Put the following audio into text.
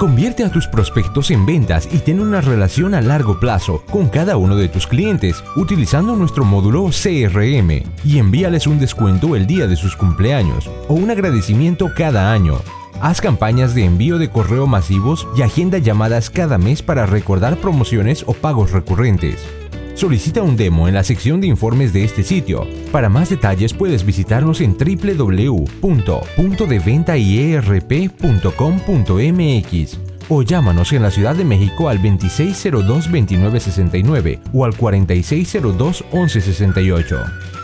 Convierte a tus prospectos en ventas y ten una relación a largo plazo con cada uno de tus clientes utilizando nuestro módulo CRM y envíales un descuento el día de sus cumpleaños o un agradecimiento cada año. Haz campañas de envío de correo masivos y agenda llamadas cada mes para recordar promociones o pagos recurrentes. Solicita un demo en la sección de informes de este sitio. Para más detalles puedes visitarnos en www.puntodeventaierp.com.mx o llámanos en la Ciudad de México al 2602-2969 o al 4602-1168.